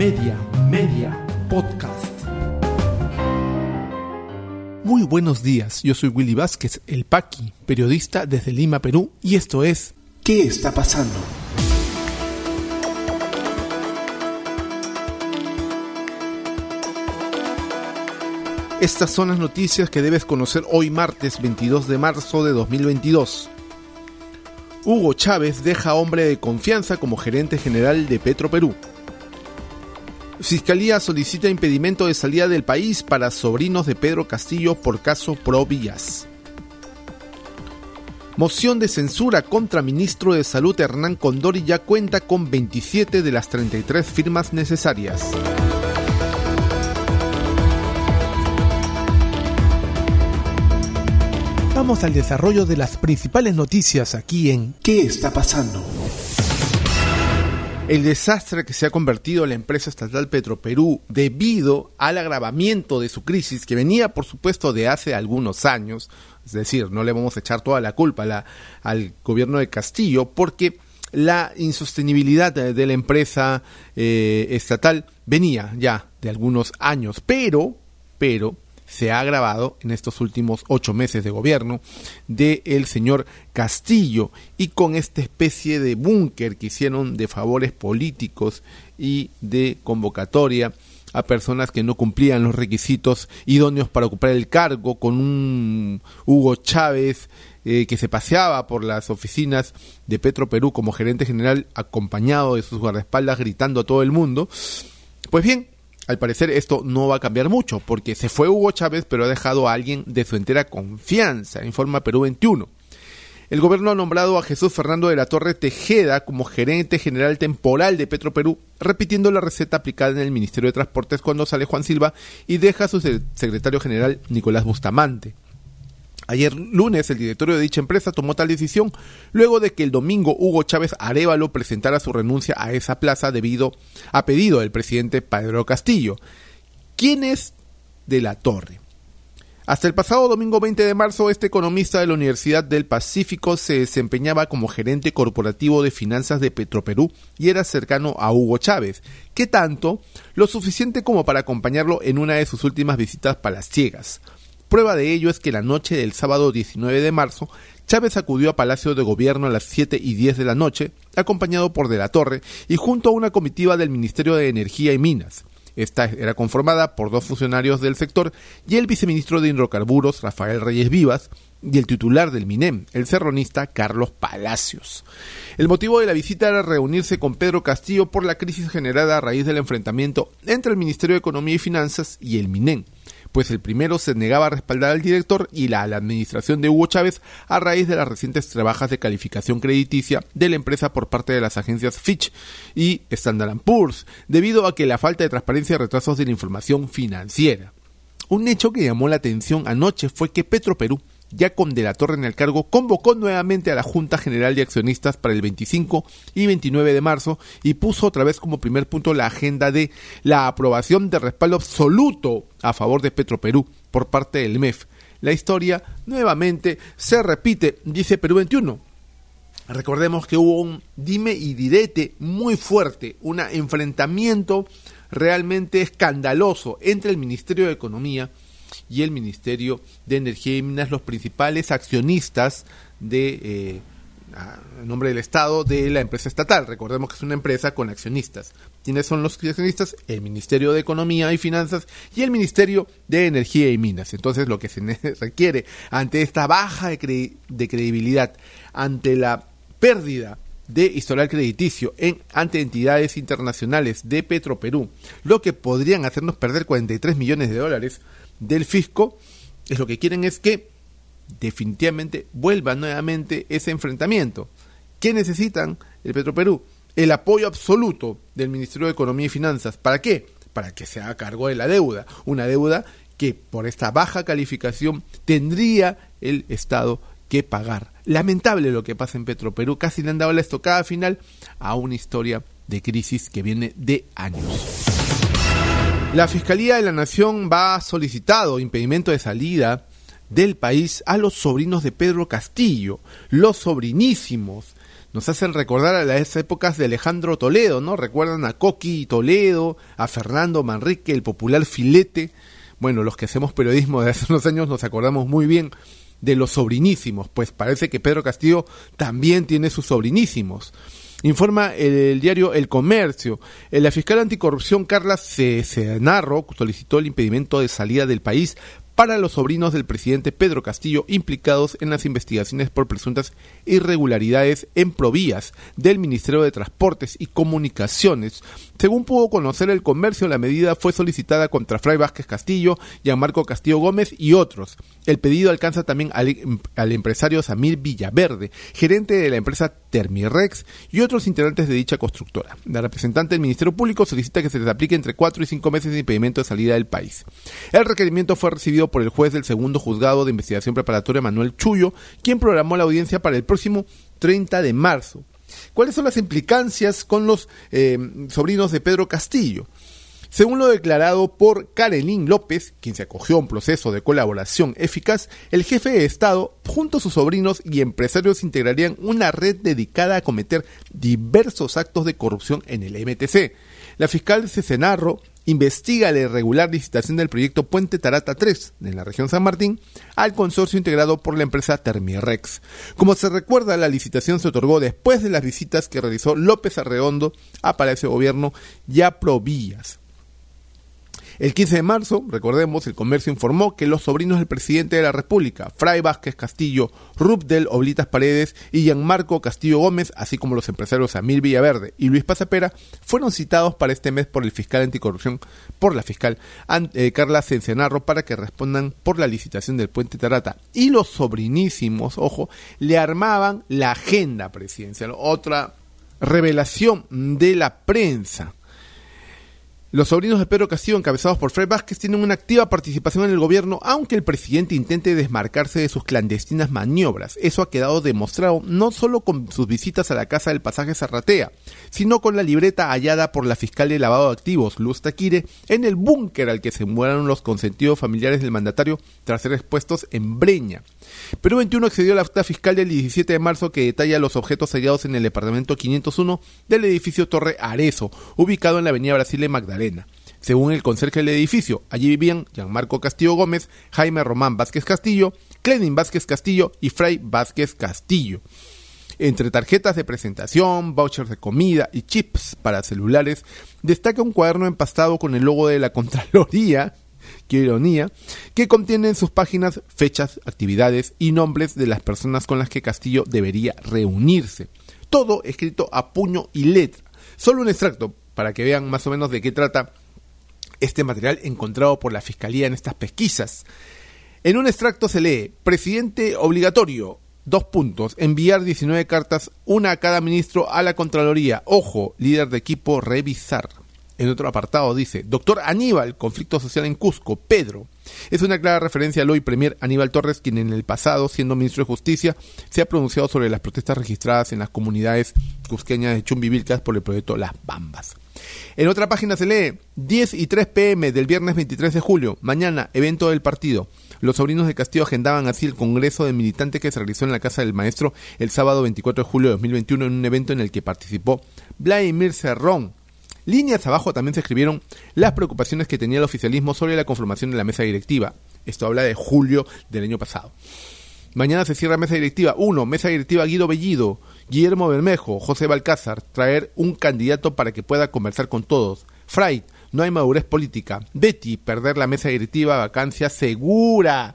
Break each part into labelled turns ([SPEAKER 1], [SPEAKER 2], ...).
[SPEAKER 1] Media, Media, Podcast.
[SPEAKER 2] Muy buenos días, yo soy Willy Vázquez, el Paqui, periodista desde Lima, Perú, y esto es
[SPEAKER 1] ¿Qué está pasando?
[SPEAKER 2] Estas son las noticias que debes conocer hoy martes 22 de marzo de 2022. Hugo Chávez deja hombre de confianza como gerente general de Petro Perú. Fiscalía solicita impedimento de salida del país para sobrinos de Pedro Castillo por caso Pro Villas. Moción de censura contra ministro de Salud Hernán Condori ya cuenta con 27 de las 33 firmas necesarias. Vamos al desarrollo de las principales noticias aquí en
[SPEAKER 1] ¿Qué está pasando?
[SPEAKER 2] El desastre que se ha convertido la empresa estatal Petroperú debido al agravamiento de su crisis que venía por supuesto de hace algunos años, es decir, no le vamos a echar toda la culpa al gobierno de Castillo porque la insostenibilidad de, la empresa eh, estatal venía ya de algunos años, pero, pero, se ha agravado en estos últimos ocho meses de gobierno del el señor Castillo y con esta especie de búnker que hicieron de favores políticos y de convocatoria a personas que no cumplían los requisitos idóneos para ocupar el cargo, con un Hugo Chávez eh, que se paseaba por las oficinas de Petro Perú como gerente general acompañado de sus guardaespaldas gritando a todo el mundo. Pues bien, al parecer esto no va a cambiar mucho, porque se fue Hugo Chávez, pero ha dejado a alguien de su entera confianza, informa Perú 21. El gobierno ha nombrado a Jesús Fernando de la Torre Tejeda como gerente general temporal de Petro Perú, repitiendo la receta aplicada en el Ministerio de Transportes cuando sale Juan Silva y deja a su secretario general Nicolás Bustamante. Ayer lunes el directorio de dicha empresa tomó tal decisión luego de que el domingo Hugo Chávez Arevalo presentara su renuncia a esa plaza debido a pedido del presidente Pedro Castillo. ¿Quién es de la Torre? Hasta el pasado domingo 20 de marzo, este economista de la Universidad del Pacífico se desempeñaba como gerente corporativo de finanzas de Petroperú y era cercano a Hugo Chávez. ¿Qué tanto? Lo suficiente como para acompañarlo en una de sus últimas visitas palaciegas. Prueba de ello es que la noche del sábado 19 de marzo, Chávez acudió a Palacio de Gobierno a las 7 y 10 de la noche, acompañado por De la Torre y junto a una comitiva del Ministerio de Energía y Minas. Esta era conformada por dos funcionarios del sector y el viceministro de Hidrocarburos, Rafael Reyes Vivas, y el titular del MINEM, el serronista Carlos Palacios. El motivo de la visita era reunirse con Pedro Castillo por la crisis generada a raíz del enfrentamiento entre el Ministerio de Economía y Finanzas y el MINEM pues el primero se negaba a respaldar al director y la, la administración de Hugo Chávez a raíz de las recientes trabajas de calificación crediticia de la empresa por parte de las agencias Fitch y Standard Poor's, debido a que la falta de transparencia y retrasos de la información financiera. Un hecho que llamó la atención anoche fue que Petro Perú ya con De la Torre en el cargo, convocó nuevamente a la Junta General de Accionistas para el 25 y 29 de marzo y puso otra vez como primer punto la agenda de la aprobación de respaldo absoluto a favor de Petroperú por parte del MEF. La historia nuevamente se repite, dice Perú 21. Recordemos que hubo un dime y direte muy fuerte, un enfrentamiento realmente escandaloso entre el Ministerio de Economía y el Ministerio de Energía y Minas, los principales accionistas de, eh, nombre del Estado, de la empresa estatal. Recordemos que es una empresa con accionistas. ¿Quiénes son los accionistas? El Ministerio de Economía y Finanzas y el Ministerio de Energía y Minas. Entonces, lo que se requiere ante esta baja de, de credibilidad, ante la pérdida de historial crediticio en, ante entidades internacionales de Petroperú, lo que podrían hacernos perder 43 millones de dólares, del fisco, es lo que quieren es que definitivamente vuelva nuevamente ese enfrentamiento. ¿Qué necesitan el Petroperú? El apoyo absoluto del Ministerio de Economía y Finanzas. ¿Para qué? Para que se haga cargo de la deuda. Una deuda que por esta baja calificación tendría el Estado que pagar. Lamentable lo que pasa en Petroperú. Casi le han dado la estocada final a una historia de crisis que viene de años. La Fiscalía de la Nación va solicitado impedimento de salida del país a los sobrinos de Pedro Castillo, los sobrinísimos nos hacen recordar a las épocas de Alejandro Toledo, ¿no? Recuerdan a Coqui Toledo, a Fernando Manrique, el popular filete. Bueno, los que hacemos periodismo de hace unos años nos acordamos muy bien de los sobrinísimos, pues parece que Pedro Castillo también tiene sus sobrinísimos. Informa el diario El Comercio. La fiscal anticorrupción Carla Cesenarro solicitó el impedimento de salida del país para los sobrinos del presidente Pedro Castillo implicados en las investigaciones por presuntas irregularidades en provías del Ministerio de Transportes y Comunicaciones. Según pudo conocer el comercio, la medida fue solicitada contra Fray Vázquez Castillo, Gianmarco Castillo Gómez y otros. El pedido alcanza también al, al empresario Samir Villaverde, gerente de la empresa Termirex y otros integrantes de dicha constructora. La representante del Ministerio Público solicita que se les aplique entre cuatro y cinco meses de impedimento de salida del país. El requerimiento fue recibido por el juez del segundo juzgado de investigación preparatoria Manuel Chuyo, quien programó la audiencia para el próximo 30 de marzo. ¿Cuáles son las implicancias con los eh, sobrinos de Pedro Castillo? Según lo declarado por Karelín López, quien se acogió a un proceso de colaboración eficaz, el jefe de Estado, junto a sus sobrinos y empresarios, integrarían una red dedicada a cometer diversos actos de corrupción en el MTC. La fiscal Cesenarro investiga la irregular licitación del proyecto Puente Tarata 3 en la región San Martín al consorcio integrado por la empresa Termirex. Como se recuerda, la licitación se otorgó después de las visitas que realizó López Arredondo a Palacio de Gobierno y a Provías. El 15 de marzo, recordemos, el comercio informó que los sobrinos del presidente de la República, Fray Vázquez Castillo, Rubdel Oblitas Paredes y Gianmarco Castillo Gómez, así como los empresarios Amir Villaverde y Luis Pasapera, fueron citados para este mes por el fiscal anticorrupción, por la fiscal eh, Carla Cencenarro, para que respondan por la licitación del puente Tarata. Y los sobrinísimos, ojo, le armaban la agenda presidencial. Otra revelación de la prensa. Los sobrinos de Pedro Castillo, encabezados por Fred Vázquez, tienen una activa participación en el gobierno, aunque el presidente intente desmarcarse de sus clandestinas maniobras. Eso ha quedado demostrado no solo con sus visitas a la casa del pasaje Zarratea, sino con la libreta hallada por la fiscal de lavado de activos, Luz Taquire, en el búnker al que se mudaron los consentidos familiares del mandatario tras ser expuestos en Breña. Perú 21 accedió a la acta fiscal del 17 de marzo que detalla los objetos hallados en el departamento 501 del edificio Torre Arezo, ubicado en la avenida Brasil de Según el conserje del edificio, allí vivían Gianmarco Castillo Gómez, Jaime Román Vázquez Castillo, Clenin Vázquez Castillo y Fray Vázquez Castillo. Entre tarjetas de presentación, vouchers de comida y chips para celulares, destaca un cuaderno empastado con el logo de la Contraloría qué ironía, que contiene en sus páginas fechas, actividades y nombres de las personas con las que Castillo debería reunirse. Todo escrito a puño y letra. Solo un extracto para que vean más o menos de qué trata este material encontrado por la Fiscalía en estas pesquisas. En un extracto se lee, presidente obligatorio, dos puntos, enviar 19 cartas, una a cada ministro a la Contraloría. Ojo, líder de equipo, revisar. En otro apartado dice, doctor Aníbal, conflicto social en Cusco, Pedro. Es una clara referencia al hoy premier Aníbal Torres, quien en el pasado, siendo ministro de Justicia, se ha pronunciado sobre las protestas registradas en las comunidades cusqueñas de Chumbivilcas por el proyecto Las Bambas. En otra página se lee 10 y 3 pm del viernes 23 de julio, mañana, evento del partido. Los sobrinos de Castillo agendaban así el congreso de militantes que se realizó en la casa del maestro el sábado 24 de julio de 2021 en un evento en el que participó Vladimir Cerrón, Líneas abajo también se escribieron las preocupaciones que tenía el oficialismo sobre la conformación de la mesa directiva. Esto habla de julio del año pasado. Mañana se cierra mesa directiva. 1. Mesa directiva Guido Bellido, Guillermo Bermejo, José Balcázar. Traer un candidato para que pueda conversar con todos. Fright, no hay madurez política. Betty, perder la mesa directiva, vacancia segura.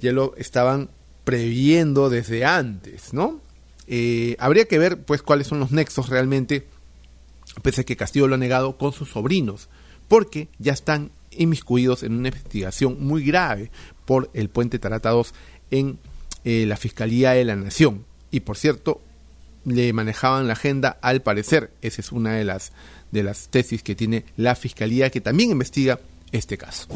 [SPEAKER 2] Ya lo estaban previendo desde antes, ¿no? Eh, habría que ver, pues, cuáles son los nexos realmente pese a que Castillo lo ha negado con sus sobrinos, porque ya están inmiscuidos en una investigación muy grave por el puente Taratados en eh, la Fiscalía de la Nación. Y por cierto, le manejaban la agenda al parecer. Esa es una de las, de las tesis que tiene la Fiscalía que también investiga este caso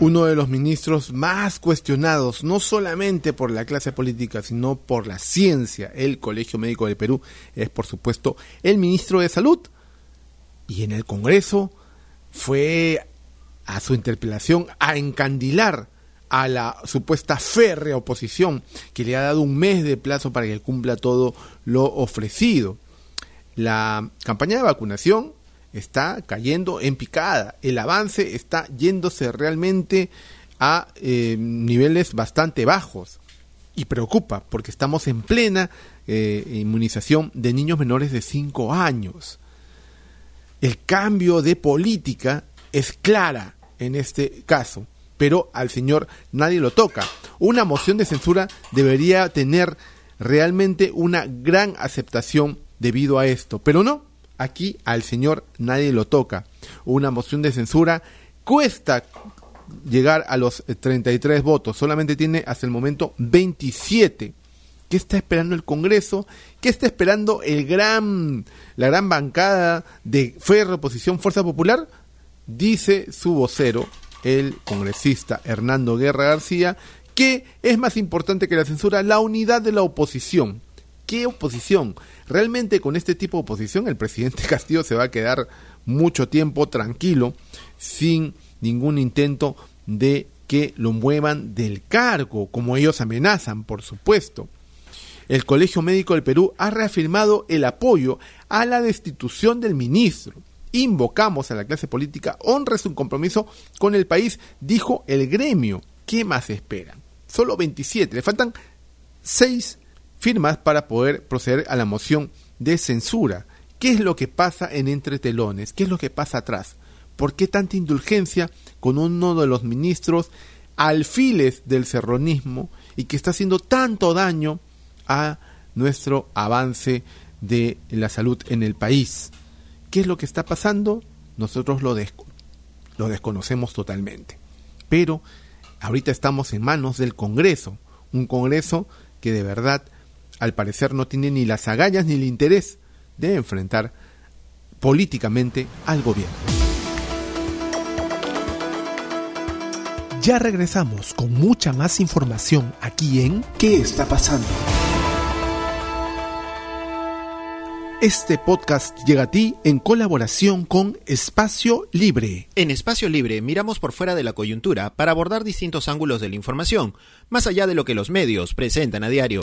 [SPEAKER 2] uno de los ministros más cuestionados, no solamente por la clase política, sino por la ciencia, el Colegio Médico de Perú, es por supuesto el ministro de Salud. Y en el Congreso fue a su interpelación a encandilar a la supuesta férrea oposición que le ha dado un mes de plazo para que cumpla todo lo ofrecido. La campaña de vacunación está cayendo en picada, el avance está yéndose realmente a eh, niveles bastante bajos y preocupa porque estamos en plena eh, inmunización de niños menores de 5 años. El cambio de política es clara en este caso, pero al señor nadie lo toca. Una moción de censura debería tener realmente una gran aceptación debido a esto, pero no, aquí al señor nadie lo toca. Una moción de censura cuesta llegar a los 33 votos, solamente tiene hasta el momento 27. ¿Qué está esperando el Congreso? ¿Qué está esperando el gran, la gran bancada de Fe, Reposición, Fuerza Popular? Dice su vocero, el congresista Hernando Guerra García, que es más importante que la censura la unidad de la oposición. ¿Qué oposición? Realmente con este tipo de oposición el presidente Castillo se va a quedar mucho tiempo tranquilo sin ningún intento de que lo muevan del cargo, como ellos amenazan, por supuesto. El Colegio Médico del Perú ha reafirmado el apoyo a la destitución del ministro. Invocamos a la clase política honre su compromiso con el país, dijo el gremio. ¿Qué más esperan? Solo 27, le faltan 6 firmas para poder proceder a la moción de censura. ¿Qué es lo que pasa en entretelones? ¿Qué es lo que pasa atrás? ¿Por qué tanta indulgencia con uno de los ministros alfiles del serronismo y que está haciendo tanto daño a nuestro avance de la salud en el país? ¿Qué es lo que está pasando? Nosotros lo, lo desconocemos totalmente. Pero ahorita estamos en manos del Congreso, un Congreso que de verdad al parecer no tiene ni las agallas ni el interés de enfrentar políticamente al gobierno.
[SPEAKER 1] Ya regresamos con mucha más información aquí en ¿Qué está pasando? Este podcast llega a ti en colaboración con Espacio Libre.
[SPEAKER 3] En Espacio Libre miramos por fuera de la coyuntura para abordar distintos ángulos de la información, más allá de lo que los medios presentan a diario.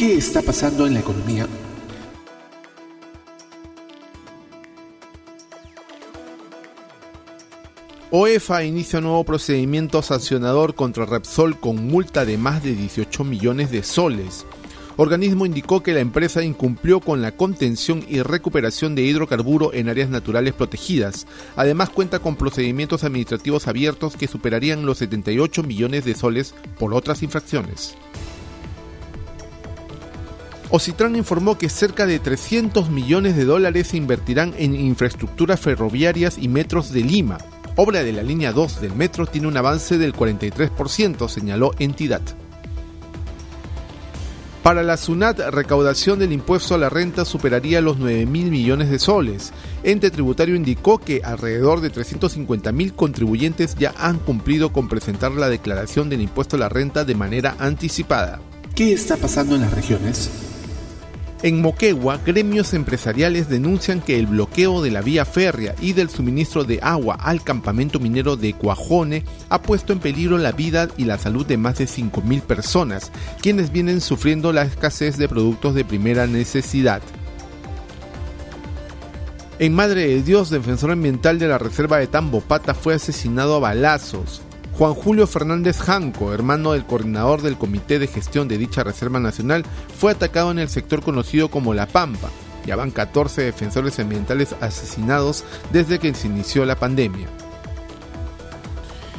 [SPEAKER 1] ¿Qué está pasando en la economía?
[SPEAKER 2] OEFA inicia un nuevo procedimiento sancionador contra Repsol con multa de más de 18 millones de soles. Organismo indicó que la empresa incumplió con la contención y recuperación de hidrocarburo en áreas naturales protegidas. Además cuenta con procedimientos administrativos abiertos que superarían los 78 millones de soles por otras infracciones. Ocitran informó que cerca de 300 millones de dólares se invertirán en infraestructuras ferroviarias y metros de Lima. Obra de la línea 2 del metro tiene un avance del 43%, señaló entidad. Para la SUNAT, recaudación del impuesto a la renta superaría los 9 mil millones de soles. Ente tributario indicó que alrededor de 350 mil contribuyentes ya han cumplido con presentar la declaración del impuesto a la renta de manera anticipada.
[SPEAKER 1] ¿Qué está pasando en las regiones?
[SPEAKER 2] En Moquegua, gremios empresariales denuncian que el bloqueo de la vía férrea y del suministro de agua al campamento minero de Cuajone ha puesto en peligro la vida y la salud de más de 5.000 personas, quienes vienen sufriendo la escasez de productos de primera necesidad. En Madre de Dios, defensor ambiental de la reserva de Tambopata, fue asesinado a balazos. Juan Julio Fernández Janco, hermano del coordinador del Comité de Gestión de dicha Reserva Nacional, fue atacado en el sector conocido como La Pampa. Ya van 14 defensores ambientales asesinados desde que se inició la pandemia.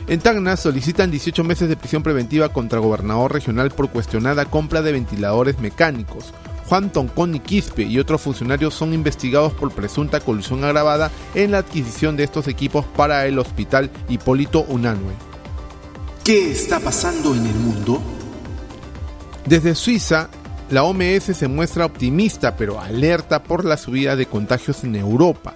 [SPEAKER 2] En Tacna solicitan 18 meses de prisión preventiva contra gobernador regional por cuestionada compra de ventiladores mecánicos. Juan Toncón y Quispe y otros funcionarios son investigados por presunta colusión agravada en la adquisición de estos equipos para el hospital Hipólito Unanue.
[SPEAKER 1] ¿Qué está pasando en el mundo?
[SPEAKER 2] Desde Suiza, la OMS se muestra optimista pero alerta por la subida de contagios en Europa.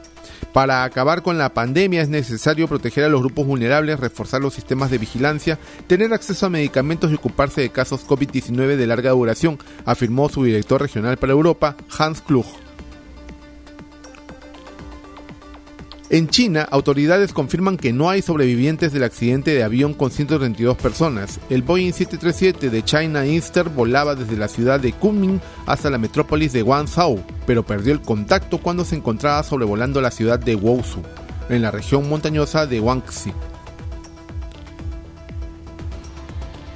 [SPEAKER 2] Para acabar con la pandemia es necesario proteger a los grupos vulnerables, reforzar los sistemas de vigilancia, tener acceso a medicamentos y ocuparse de casos COVID-19 de larga duración, afirmó su director regional para Europa, Hans Klug. En China, autoridades confirman que no hay sobrevivientes del accidente de avión con 132 personas. El Boeing 737 de China Eastern volaba desde la ciudad de Kunming hasta la metrópolis de Guangzhou, pero perdió el contacto cuando se encontraba sobrevolando la ciudad de Wuzhou, en la región montañosa de Guangxi.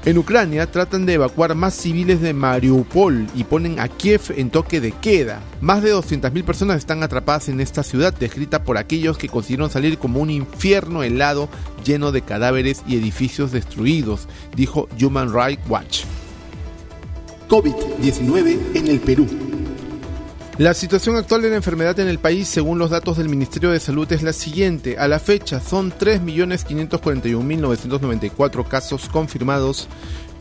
[SPEAKER 2] En Ucrania tratan de evacuar más civiles de Mariupol y ponen a Kiev en toque de queda. Más de 200.000 personas están atrapadas en esta ciudad, descrita por aquellos que consiguieron salir como un infierno helado lleno de cadáveres y edificios destruidos, dijo Human Rights Watch.
[SPEAKER 1] COVID-19 en el Perú.
[SPEAKER 2] La situación actual de la enfermedad en el país, según los datos del Ministerio de Salud, es la siguiente. A la fecha son 3.541.994 casos confirmados,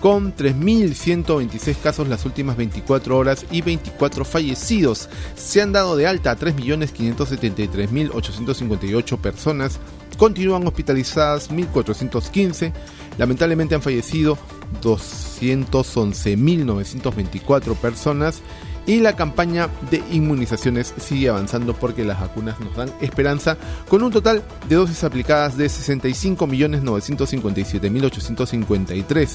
[SPEAKER 2] con 3.126 casos las últimas 24 horas y 24 fallecidos. Se han dado de alta a 3.573.858 personas. Continúan hospitalizadas 1.415. Lamentablemente han fallecido 211.924 personas y la campaña de inmunizaciones sigue avanzando porque las vacunas nos dan esperanza con un total de dosis aplicadas de 65.957.853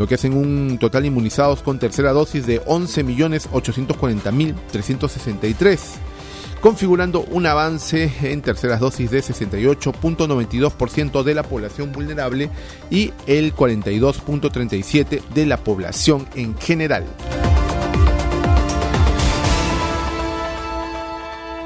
[SPEAKER 2] lo que hacen un total inmunizados con tercera dosis de 11.840.363, configurando un avance en terceras dosis de 68.92% de la población vulnerable y el 42.37% de la población en general.